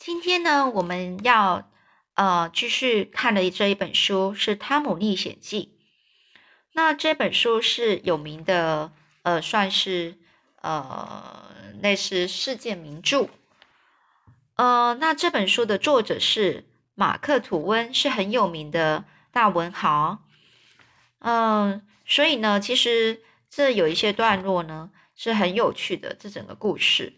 今天呢，我们要呃继续看的这一本书是《汤姆历险记》。那这本书是有名的，呃，算是呃类似世界名著。呃，那这本书的作者是马克·吐温，是很有名的大文豪。嗯，所以呢，其实这有一些段落呢是很有趣的，这整个故事。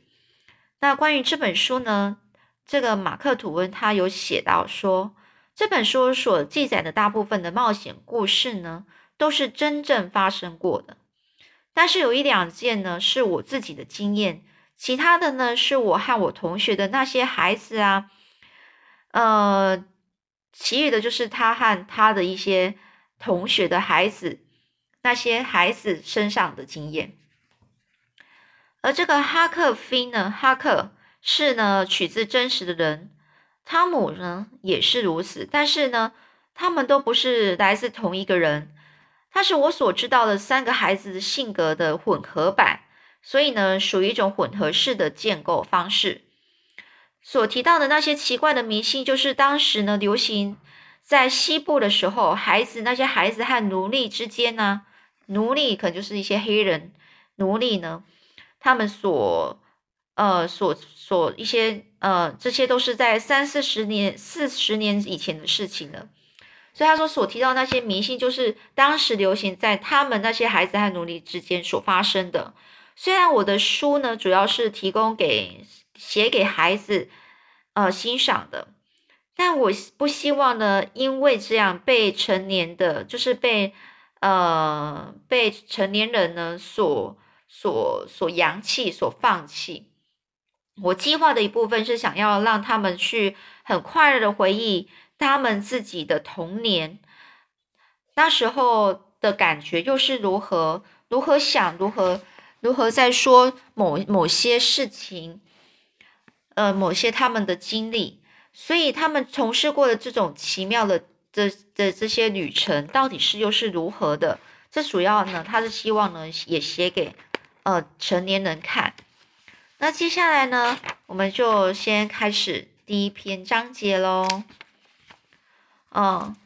那关于这本书呢，这个马克·吐温他有写到说，这本书所记载的大部分的冒险故事呢，都是真正发生过的。但是有一两件呢，是我自己的经验，其他的呢，是我和我同学的那些孩子啊，呃，其余的就是他和他的一些。同学的孩子，那些孩子身上的经验，而这个哈克菲呢？哈克是呢取自真实的人，汤姆呢也是如此，但是呢，他们都不是来自同一个人，他是我所知道的三个孩子的性格的混合版，所以呢，属于一种混合式的建构方式。所提到的那些奇怪的迷信，就是当时呢流行。在西部的时候，孩子那些孩子和奴隶之间呢，奴隶可能就是一些黑人奴隶呢，他们所呃所所一些呃这些都是在三四十年四十年以前的事情了。所以他说所提到那些迷信，就是当时流行在他们那些孩子和奴隶之间所发生的。虽然我的书呢主要是提供给写给孩子呃欣赏的。但我不希望呢，因为这样被成年的，就是被呃被成年人呢所所所扬弃、所放弃。我计划的一部分是想要让他们去很快乐的回忆他们自己的童年，那时候的感觉又是如何，如何想，如何如何在说某某些事情，呃，某些他们的经历。所以他们从事过的这种奇妙的这的这些旅程，到底是又是如何的？这主要呢，他是希望呢，也写给呃成年人看。那接下来呢，我们就先开始第一篇章节喽。嗯，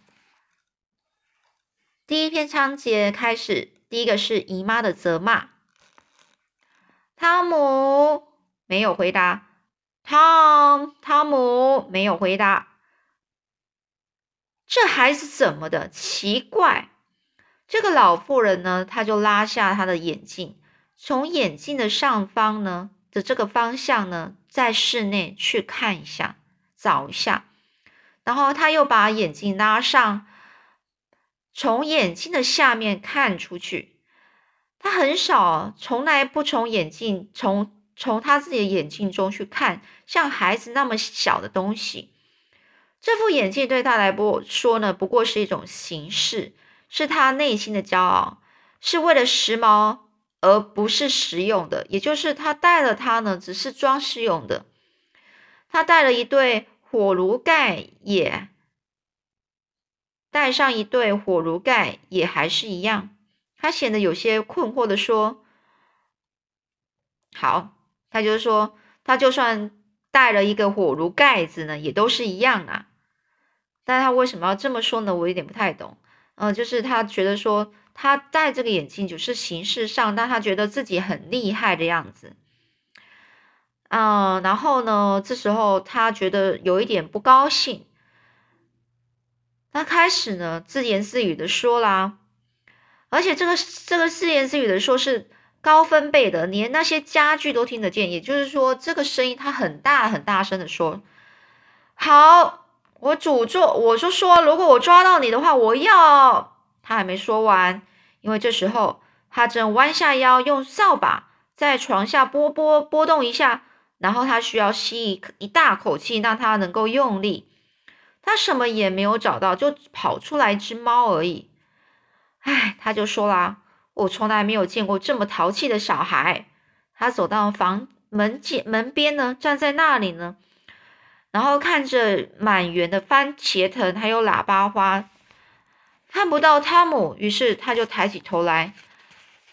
第一篇章节开始，第一个是姨妈的责骂。汤姆没有回答。汤汤姆没有回答。这孩子怎么的？奇怪。这个老妇人呢，她就拉下她的眼镜，从眼镜的上方呢的这个方向呢，在室内去看一下，找一下。然后他又把眼镜拉上，从眼镜的下面看出去。他很少，从来不从眼镜从。从他自己的眼镜中去看，像孩子那么小的东西，这副眼镜对他来说呢，不过是一种形式，是他内心的骄傲，是为了时髦而不是实用的。也就是他戴了它呢，只是装饰用的。他戴了一对火炉盖，也戴上一对火炉盖，也还是一样。他显得有些困惑的说：“好。”他就是说，他就算带了一个火炉盖子呢，也都是一样啊。但他为什么要这么说呢？我有点不太懂。嗯，就是他觉得说，他戴这个眼镜只是形式上，但他觉得自己很厉害的样子。嗯，然后呢，这时候他觉得有一点不高兴。他开始呢自言自语的说啦，而且这个这个自言自语的说是。高分贝的，连那些家具都听得见。也就是说，这个声音他很大很大声的说：“好，我诅咒，我就说，如果我抓到你的话，我要……”他还没说完，因为这时候他正弯下腰，用扫把在床下拨拨拨动一下，然后他需要吸一一大口气，让他能够用力。他什么也没有找到，就跑出来一只猫而已。唉，他就说啦。我从来没有见过这么淘气的小孩。他走到房门前门边呢，站在那里呢，然后看着满园的番茄藤还有喇叭花，看不到汤姆，于是他就抬起头来，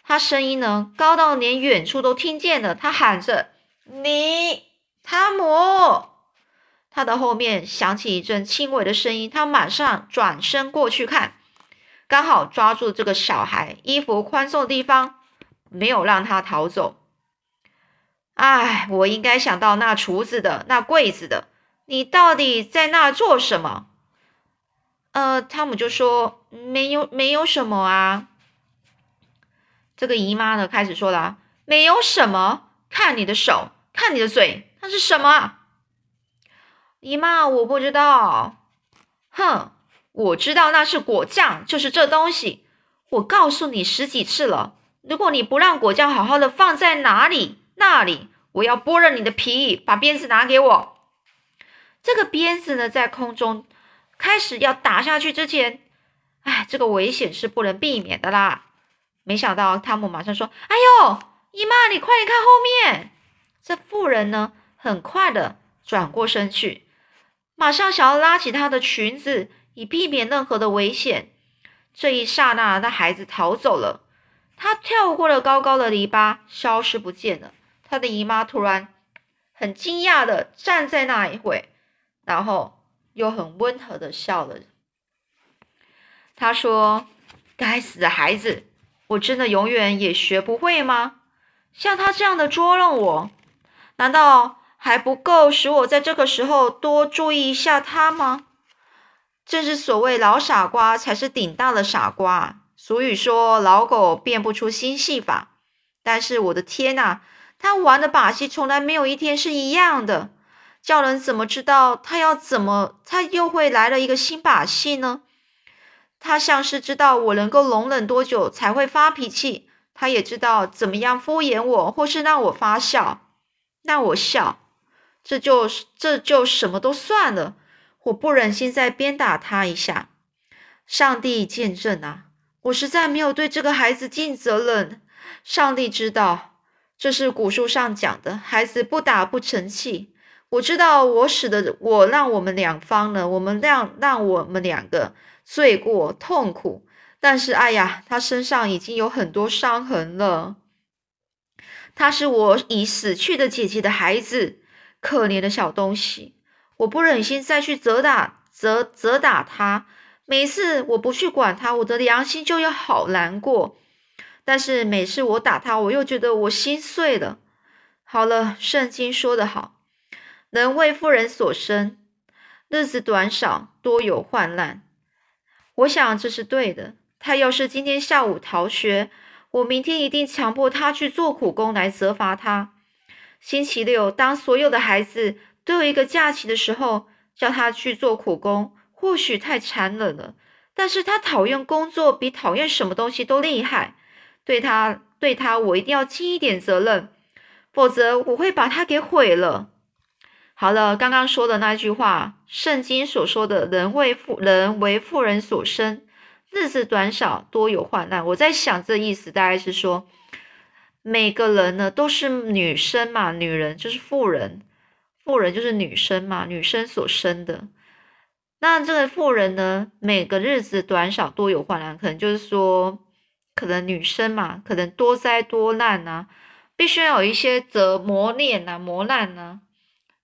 他声音呢高到连远处都听见了，他喊着：“你，汤姆！”他的后面响起一阵轻微的声音，他马上转身过去看，刚好抓住这个小孩衣服宽松的地方，没有让他逃走。哎，我应该想到那厨子的那柜子的，你到底在那做什么？呃，汤姆就说没有，没有什么啊。这个姨妈呢，开始说了，没有什么，看你的手，看你的嘴，那是什么？姨妈，我不知道。哼，我知道那是果酱，就是这东西。我告诉你十几次了，如果你不让果酱好好的放在哪里那里，我要剥了你的皮。把鞭子拿给我。这个鞭子呢，在空中开始要打下去之前，哎，这个危险是不能避免的啦。没想到汤姆马上说：“哎呦，姨妈，你快点看后面。”这妇人呢，很快的转过身去。马上想要拉起她的裙子，以避免任何的危险。这一刹那，那孩子逃走了。他跳过了高高的篱笆，消失不见了。他的姨妈突然很惊讶的站在那一会，然后又很温和的笑了。他说：“该死的孩子，我真的永远也学不会吗？像他这样的捉弄我，难道？”还不够使我在这个时候多注意一下他吗？正是所谓老傻瓜才是顶大的傻瓜。俗语说老狗变不出新戏法，但是我的天呐，他玩的把戏从来没有一天是一样的，叫人怎么知道他要怎么，他又会来了一个新把戏呢？他像是知道我能够容忍多久才会发脾气，他也知道怎么样敷衍我，或是让我发笑，让我笑。这就这就什么都算了，我不忍心再鞭打他一下。上帝见证啊，我实在没有对这个孩子尽责任。上帝知道，这是古书上讲的，孩子不打不成器。我知道我使得我让我们两方呢，我们让让我们两个罪过痛苦。但是，哎呀，他身上已经有很多伤痕了。他是我已死去的姐姐的孩子。可怜的小东西，我不忍心再去责打、责责打他。每次我不去管他，我的良心就要好难过。但是每次我打他，我又觉得我心碎了。好了，圣经说得好，人为妇人所生，日子短少，多有患难。我想这是对的。他要是今天下午逃学，我明天一定强迫他去做苦工来责罚他。星期六，当所有的孩子都有一个假期的时候，叫他去做苦工，或许太残忍了。但是他讨厌工作，比讨厌什么东西都厉害。对他，对他，我一定要尽一点责任，否则我会把他给毁了。好了，刚刚说的那句话，圣经所说的“人为富人为富人所生，日子短少，多有患难”，我在想，这意思大概是说。每个人呢都是女生嘛，女人就是妇人，妇人就是女生嘛，女生所生的。那这个妇人呢，每个日子短少多有患难，可能就是说，可能女生嘛，可能多灾多难呐，必须要有一些折磨练呐，磨难呢，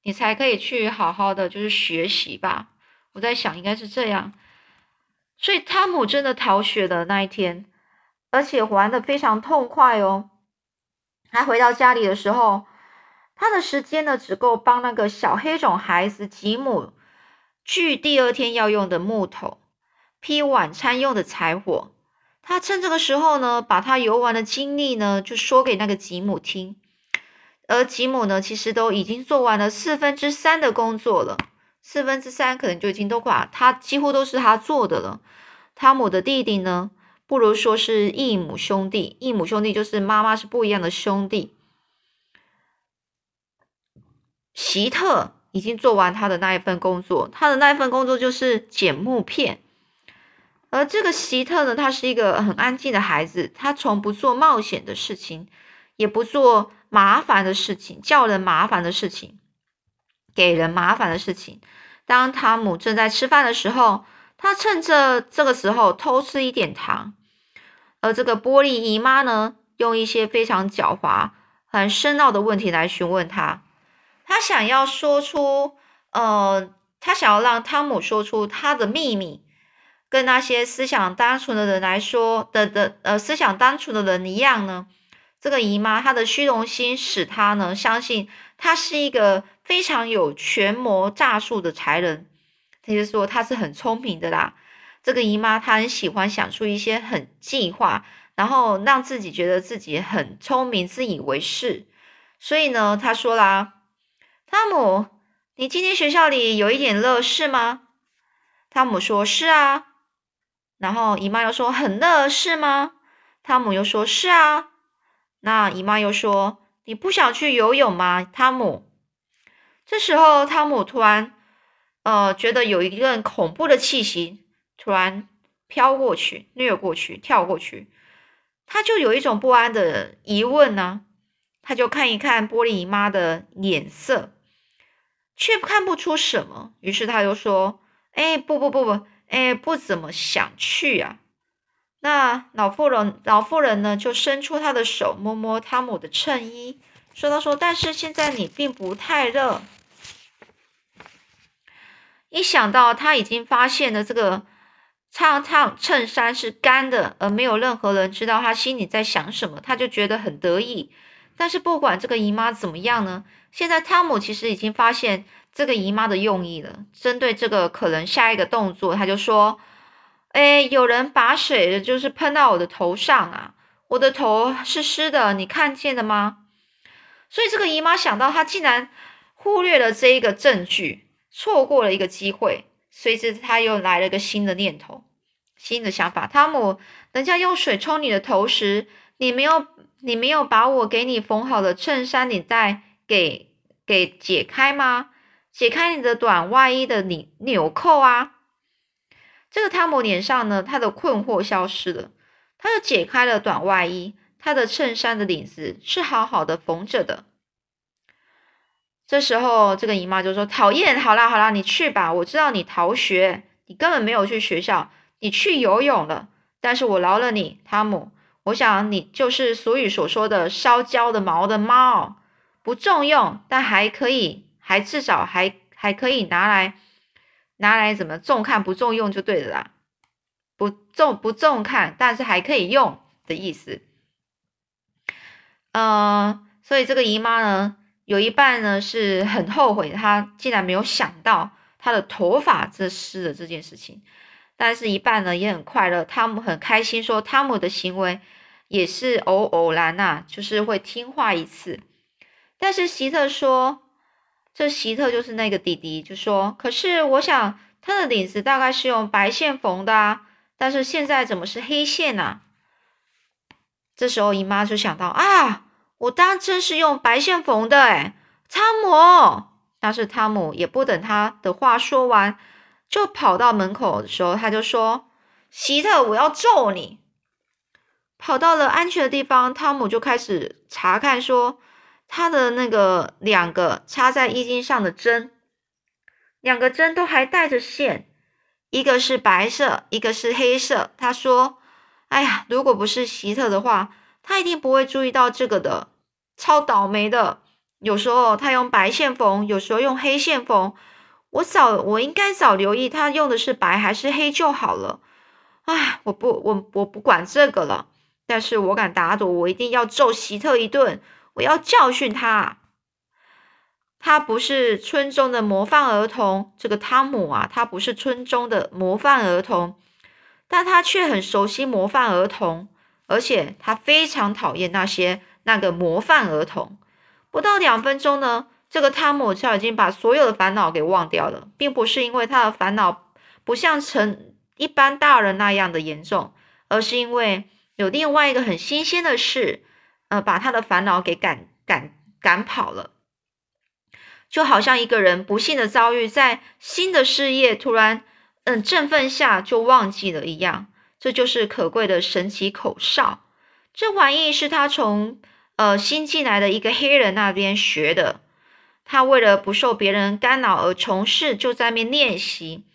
你才可以去好好的就是学习吧。我在想应该是这样，所以汤姆真的逃学的那一天，而且玩的非常痛快哦。他回到家里的时候，他的时间呢只够帮那个小黑种孩子吉姆锯第二天要用的木头，劈晚餐用的柴火。他趁这个时候呢，把他游玩的经历呢就说给那个吉姆听。而吉姆呢，其实都已经做完了四分之三的工作了，四分之三可能就已经都把他几乎都是他做的了。汤姆的弟弟呢？不如说是异母兄弟，异母兄弟就是妈妈是不一样的兄弟。席特已经做完他的那一份工作，他的那一份工作就是捡木片。而这个席特呢，他是一个很安静的孩子，他从不做冒险的事情，也不做麻烦的事情，叫人麻烦的事情，给人麻烦的事情。当汤姆正在吃饭的时候，他趁着这个时候偷吃一点糖。而这个玻璃姨妈呢，用一些非常狡猾、很深奥的问题来询问他。他想要说出呃，他想要让汤姆说出他的秘密，跟那些思想单纯的人来说的的呃思想单纯的人一样呢。这个姨妈她的虚荣心使她呢相信她是一个非常有权谋诈术的才人，他就说她是很聪明的啦。这个姨妈她很喜欢想出一些很计划，然后让自己觉得自己很聪明、自以为是。所以呢，她说啦：“汤姆，你今天学校里有一点乐事吗？”汤姆说：“是啊。”然后姨妈又说：“很乐是吗？”汤姆又说：“是啊。”那姨妈又说：“你不想去游泳吗，汤姆？”这时候，汤姆突然，呃，觉得有一阵恐怖的气息突然飘过去、掠过去、跳过去，他就有一种不安的疑问呢。他就看一看玻璃姨妈的脸色，却看不出什么。于是他就说：“哎，不不不不，哎，不怎么想去啊。”那老妇人，老妇人呢，就伸出她的手摸摸汤姆的衬衣，说道：“说，但是现在你并不太热。一想到他已经发现了这个烫烫衬衫是干的，而没有任何人知道他心里在想什么，他就觉得很得意。但是不管这个姨妈怎么样呢，现在汤姆其实已经发现这个姨妈的用意了。针对这个可能下一个动作，他就说。”哎，有人把水就是喷到我的头上啊！我的头是湿的，你看见了吗？所以这个姨妈想到，她竟然忽略了这一个证据，错过了一个机会。随之，她又来了一个新的念头，新的想法。汤姆，人家用水冲你的头时，你没有，你没有把我给你缝好的衬衫领带给给解开吗？解开你的短外衣的领纽扣啊！这个汤姆脸上呢，他的困惑消失了，他就解开了短外衣，他的衬衫的领子是好好的缝着的。这时候，这个姨妈就说：“讨厌，好啦好啦，你去吧，我知道你逃学，你根本没有去学校，你去游泳了。但是我饶了你，汤姆。我想你就是俗语所说的烧焦的毛的猫，不重用，但还可以，还至少还还可以拿来。”拿来怎么重看不重用就对了啦，不重不重看，但是还可以用的意思。呃，所以这个姨妈呢，有一半呢是很后悔，她竟然没有想到她的头发这湿的这件事情，但是一半呢也很快乐，汤姆很开心，说汤姆的行为也是偶偶然呐，就是会听话一次。但是希特说。这希特就是那个弟弟，就说：“可是我想他的领子大概是用白线缝的啊，但是现在怎么是黑线呢？”这时候姨妈就想到：“啊，我当真是用白线缝的哎，汤姆！”但是汤姆也不等他的话说完，就跑到门口的时候，他就说：“希特，我要揍你！”跑到了安全的地方，汤姆就开始查看说。他的那个两个插在衣襟上的针，两个针都还带着线，一个是白色，一个是黑色。他说：“哎呀，如果不是希特的话，他一定不会注意到这个的，超倒霉的。有时候他用白线缝，有时候用黑线缝。我早，我应该早留意他用的是白还是黑就好了。哎，我不，我我不管这个了。但是我敢打赌，我一定要揍希特一顿。”我要教训他，他不是村中的模范儿童。这个汤姆啊，他不是村中的模范儿童，但他却很熟悉模范儿童，而且他非常讨厌那些那个模范儿童。不到两分钟呢，这个汤姆就已经把所有的烦恼给忘掉了，并不是因为他的烦恼不像成一般大人那样的严重，而是因为有另外一个很新鲜的事。呃，把他的烦恼给赶赶赶跑了，就好像一个人不幸的遭遇，在新的事业突然嗯振奋下就忘记了一样。这就是可贵的神奇口哨。这玩意是他从呃新进来的一个黑人那边学的。他为了不受别人干扰而从事，就在面练习。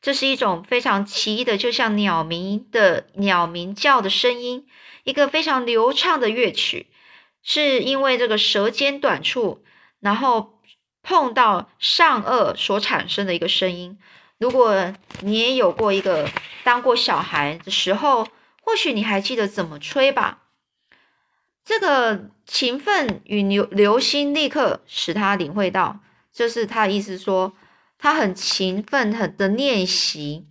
这是一种非常奇异的，就像鸟鸣的鸟鸣叫的声音。一个非常流畅的乐曲，是因为这个舌尖短处，然后碰到上颚所产生的一个声音。如果你也有过一个当过小孩的时候，或许你还记得怎么吹吧。这个勤奋与留留心立刻使他领会到，就是他的意思说，他很勤奋很的练习，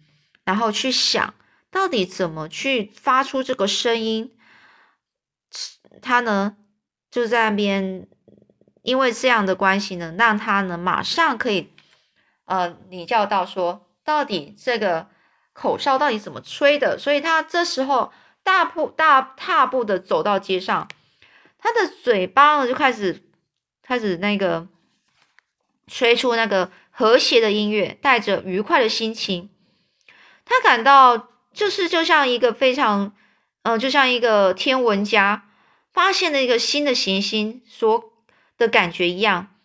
然后去想到底怎么去发出这个声音。他呢就在那边，因为这样的关系呢，让他呢马上可以。呃，你叫到说，到底这个口哨到底怎么吹的？所以他这时候大步大踏步的走到街上，他的嘴巴呢就开始开始那个吹出那个和谐的音乐，带着愉快的心情。他感到就是就像一个非常，呃，就像一个天文家发现了一个新的行星所的感觉一样，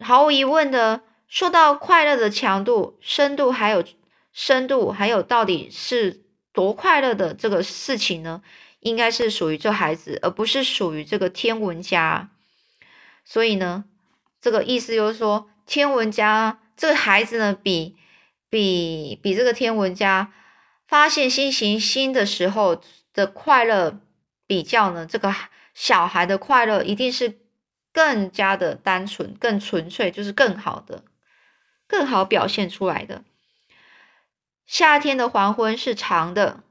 毫无疑问的。说到快乐的强度、深度，还有深度，还有到底是多快乐的这个事情呢？应该是属于这孩子，而不是属于这个天文家。所以呢，这个意思就是说，天文家这个孩子呢，比比比这个天文家发现新行星的时候的快乐比较呢，这个小孩的快乐一定是更加的单纯、更纯粹，就是更好的。更好表现出来的。夏天的黄昏是长的，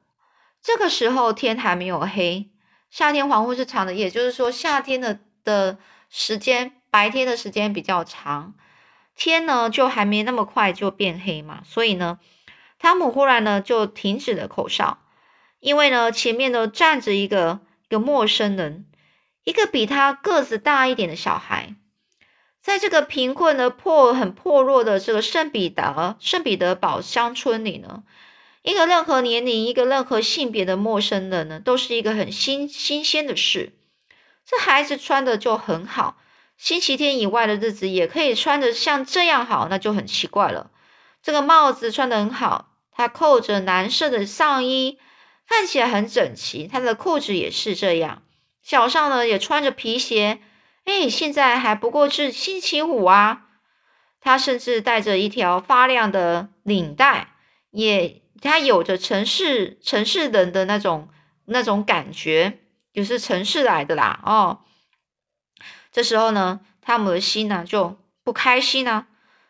这个时候天还没有黑。夏天黄昏是长的，也就是说夏天的的时间，白天的时间比较长，天呢就还没那么快就变黑嘛。所以呢，汤姆忽然呢就停止了口哨，因为呢前面呢站着一个一个陌生人，一个比他个子大一点的小孩。在这个贫困的破、很破落的这个圣彼得圣彼得堡乡村里呢，一个任何年龄、一个任何性别的陌生人呢，都是一个很新新鲜的事。这孩子穿的就很好，星期天以外的日子也可以穿的像这样好，那就很奇怪了。这个帽子穿的很好，他扣着蓝色的上衣，看起来很整齐。他的裤子也是这样，脚上呢也穿着皮鞋。哎，现在还不过是星期五啊！他甚至带着一条发亮的领带，也他有着城市城市人的那种那种感觉，就是城市来的啦哦。这时候呢，他们的心呢就不开心呢。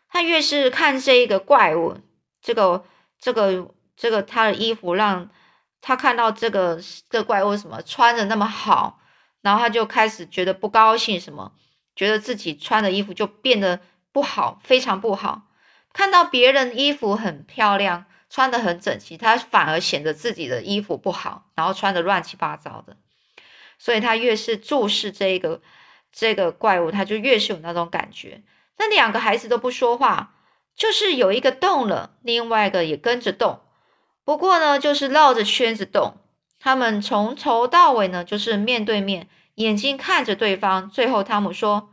他越是看这一个怪物，这个这个这个他的衣服，让他看到这个这怪物什么穿的那么好。然后他就开始觉得不高兴，什么觉得自己穿的衣服就变得不好，非常不好。看到别人衣服很漂亮，穿的很整齐，他反而显得自己的衣服不好，然后穿的乱七八糟的。所以他越是注视这个这个怪物，他就越是有那种感觉。那两个孩子都不说话，就是有一个动了，另外一个也跟着动，不过呢，就是绕着圈子动。他们从头到尾呢，就是面对面，眼睛看着对方。最后，汤姆说：“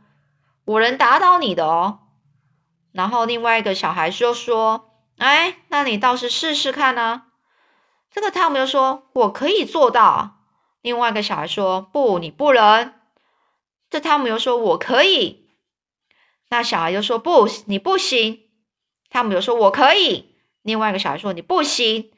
我能打倒你的哦。”然后另外一个小孩就说：“哎，那你倒是试试看呢。”这个汤姆又说：“我可以做到。”另外一个小孩说：“不，你不能。”这汤姆又说：“我可以。”那小孩又说：“不，你不行。”汤姆又说：“我可以。”另外一个小孩说：“你不行。”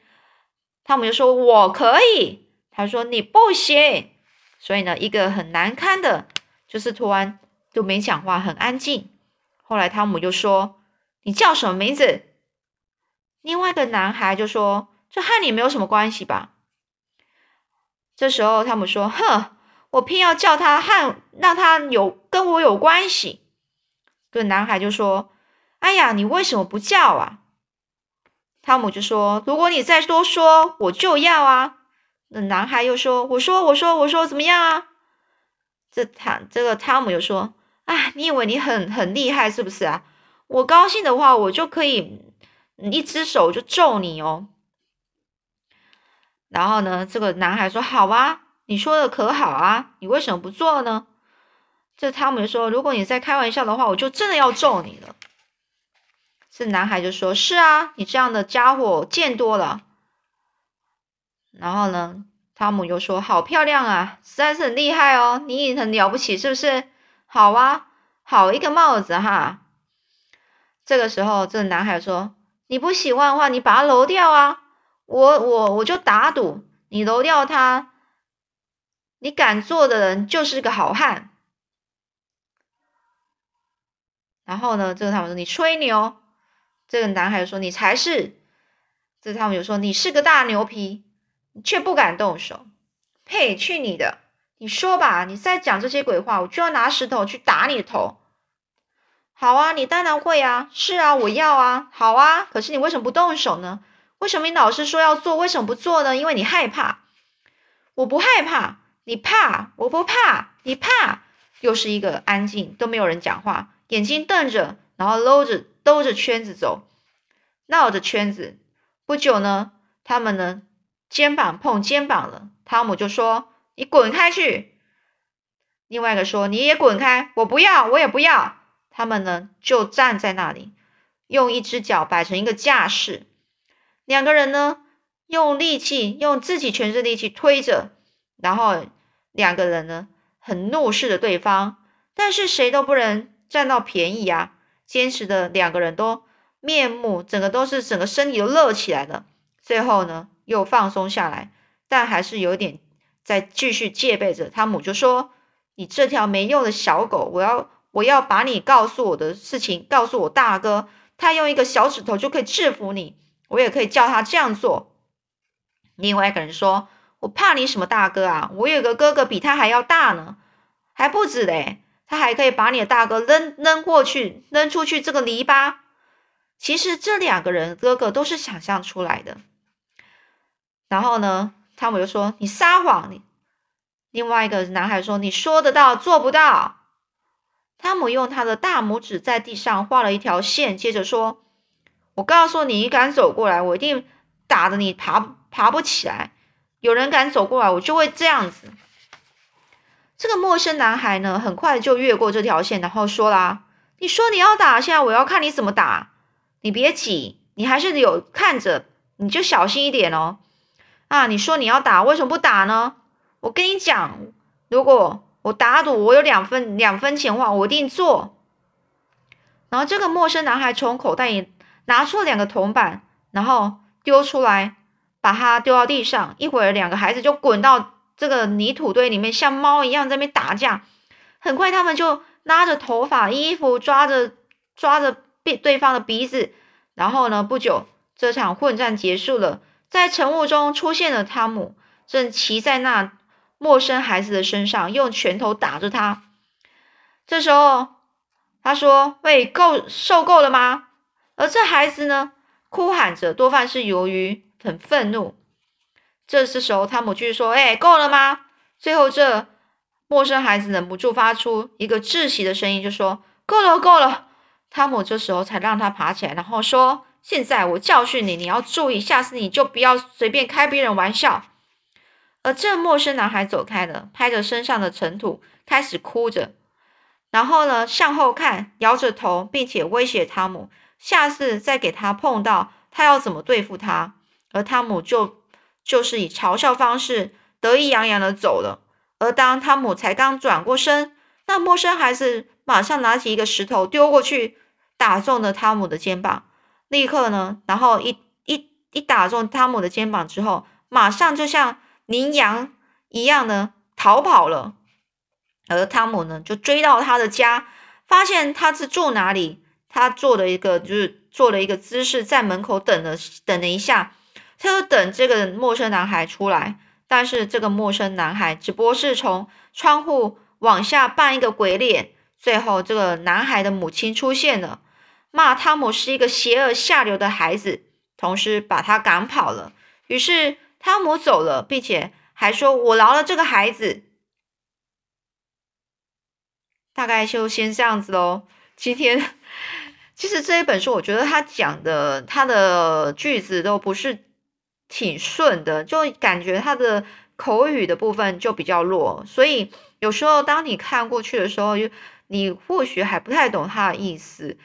汤姆就说：“我可以。”他说：“你不行。”所以呢，一个很难堪的，就是突然就没讲话，很安静。后来汤姆就说：“你叫什么名字？”另外一个男孩就说：“这和你没有什么关系吧？”这时候汤姆说：“哼，我偏要叫他和让他有跟我有关系。”这男孩就说：“哎呀，你为什么不叫啊？”汤姆就说：“如果你再多说，我就要啊。”那男孩又说：“我说，我说，我说，怎么样啊？”这汤这个汤姆又说：“哎，你以为你很很厉害是不是啊？我高兴的话，我就可以一只手就揍你哦。”然后呢，这个男孩说：“好啊，你说的可好啊，你为什么不做呢？”这汤姆就说：“如果你在开玩笑的话，我就真的要揍你了。”这男孩就说：“是啊，你这样的家伙见多了。”然后呢，汤姆又说：“好漂亮啊，实在是很厉害哦，你也很了不起，是不是？好啊，好一个帽子哈！这个时候，这男孩说：“你不喜欢的话，你把它揉掉啊！我我我就打赌，你揉掉它，你敢做的人就是个好汉。”然后呢，这个他们说：“你吹牛。”这个男孩说：“你才是。”这他们就说：“你是个大牛皮，却不敢动手。”呸！去你的！你说吧，你再讲这些鬼话，我就要拿石头去打你的头。好啊，你当然会啊，是啊，我要啊，好啊。可是你为什么不动手呢？为什么你老是说要做，为什么不做呢？因为你害怕。我不害怕，你怕，我不怕，你怕。又是一个安静，都没有人讲话，眼睛瞪着，然后搂着兜着圈子走，绕着圈子。不久呢，他们呢肩膀碰肩膀了。汤姆就说：“你滚开去！”另外一个说：“你也滚开！”我不要，我也不要。他们呢就站在那里，用一只脚摆成一个架势。两个人呢用力气，用自己全身力气推着，然后两个人呢很怒视着对方，但是谁都不能占到便宜啊！坚持的两个人都面目，整个都是整个身体都热起来了。最后呢又放松下来。但还是有点在继续戒备着。汤姆就说：“你这条没用的小狗，我要我要把你告诉我的事情告诉我大哥，他用一个小指头就可以制服你，我也可以叫他这样做。”另外一个人说：“我怕你什么大哥啊？我有个哥哥比他还要大呢，还不止嘞，他还可以把你的大哥扔扔过去，扔出去这个篱笆。”其实这两个人哥哥都是想象出来的。然后呢？汤姆就说：“你撒谎！”你另外一个男孩说：“你说得到，做不到。”汤姆用他的大拇指在地上画了一条线，接着说：“我告诉你，你敢走过来，我一定打得你爬爬不起来。有人敢走过来，我就会这样子。”这个陌生男孩呢，很快就越过这条线，然后说啦：“你说你要打，现在我要看你怎么打。你别急，你还是有看着，你就小心一点哦。”啊！你说你要打，为什么不打呢？我跟你讲，如果我打赌我有两分两分钱的话，我一定做。然后这个陌生男孩从口袋里拿出了两个铜板，然后丢出来，把它丢到地上。一会儿，两个孩子就滚到这个泥土堆里面，像猫一样在那边打架。很快，他们就拉着头发、衣服，抓着抓着对对方的鼻子。然后呢，不久，这场混战结束了。在晨雾中出现了汤姆，正骑在那陌生孩子的身上，用拳头打着他。这时候，他说：“喂，够受够了吗？”而这孩子呢，哭喊着，多半是由于很愤怒。这时候，汤姆继续说：“哎，够了吗？”最后，这陌生孩子忍不住发出一个窒息的声音，就说：“够了，够了。”汤姆这时候才让他爬起来，然后说。现在我教训你，你要注意，下次你就不要随便开别人玩笑。而这陌生男孩走开了，拍着身上的尘土，开始哭着，然后呢向后看，摇着头，并且威胁汤姆，下次再给他碰到，他要怎么对付他。而汤姆就就是以嘲笑方式，得意洋洋的走了。而当汤姆才刚转过身，那陌生孩子马上拿起一个石头丢过去，打中了汤姆的肩膀。立刻呢，然后一一一打中汤姆的肩膀之后，马上就像羚羊一样呢逃跑了。而汤姆呢，就追到他的家，发现他是住哪里。他做了一个，就是做了一个姿势，在门口等了等了一下，他就等这个陌生男孩出来。但是这个陌生男孩只不过是从窗户往下扮一个鬼脸。最后，这个男孩的母亲出现了。骂汤姆是一个邪恶下流的孩子，同时把他赶跑了。于是汤姆走了，并且还说：“我饶了这个孩子。”大概就先这样子喽。今天其实这一本书，我觉得他讲的他的句子都不是挺顺的，就感觉他的口语的部分就比较弱。所以有时候当你看过去的时候，就你或许还不太懂他的意思。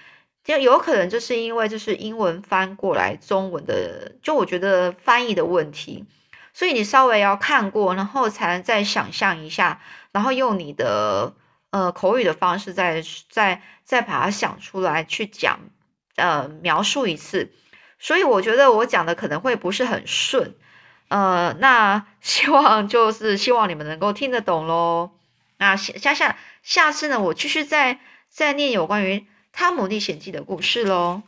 就有可能就是因为这是英文翻过来中文的，就我觉得翻译的问题，所以你稍微要看过，然后才能再想象一下，然后用你的呃口语的方式再再再把它想出来去讲，呃描述一次。所以我觉得我讲的可能会不是很顺，呃，那 希望就是希望你们能够听得懂喽。那下下下次呢，我继续再再念有关于《汤姆历险记》的故事喽。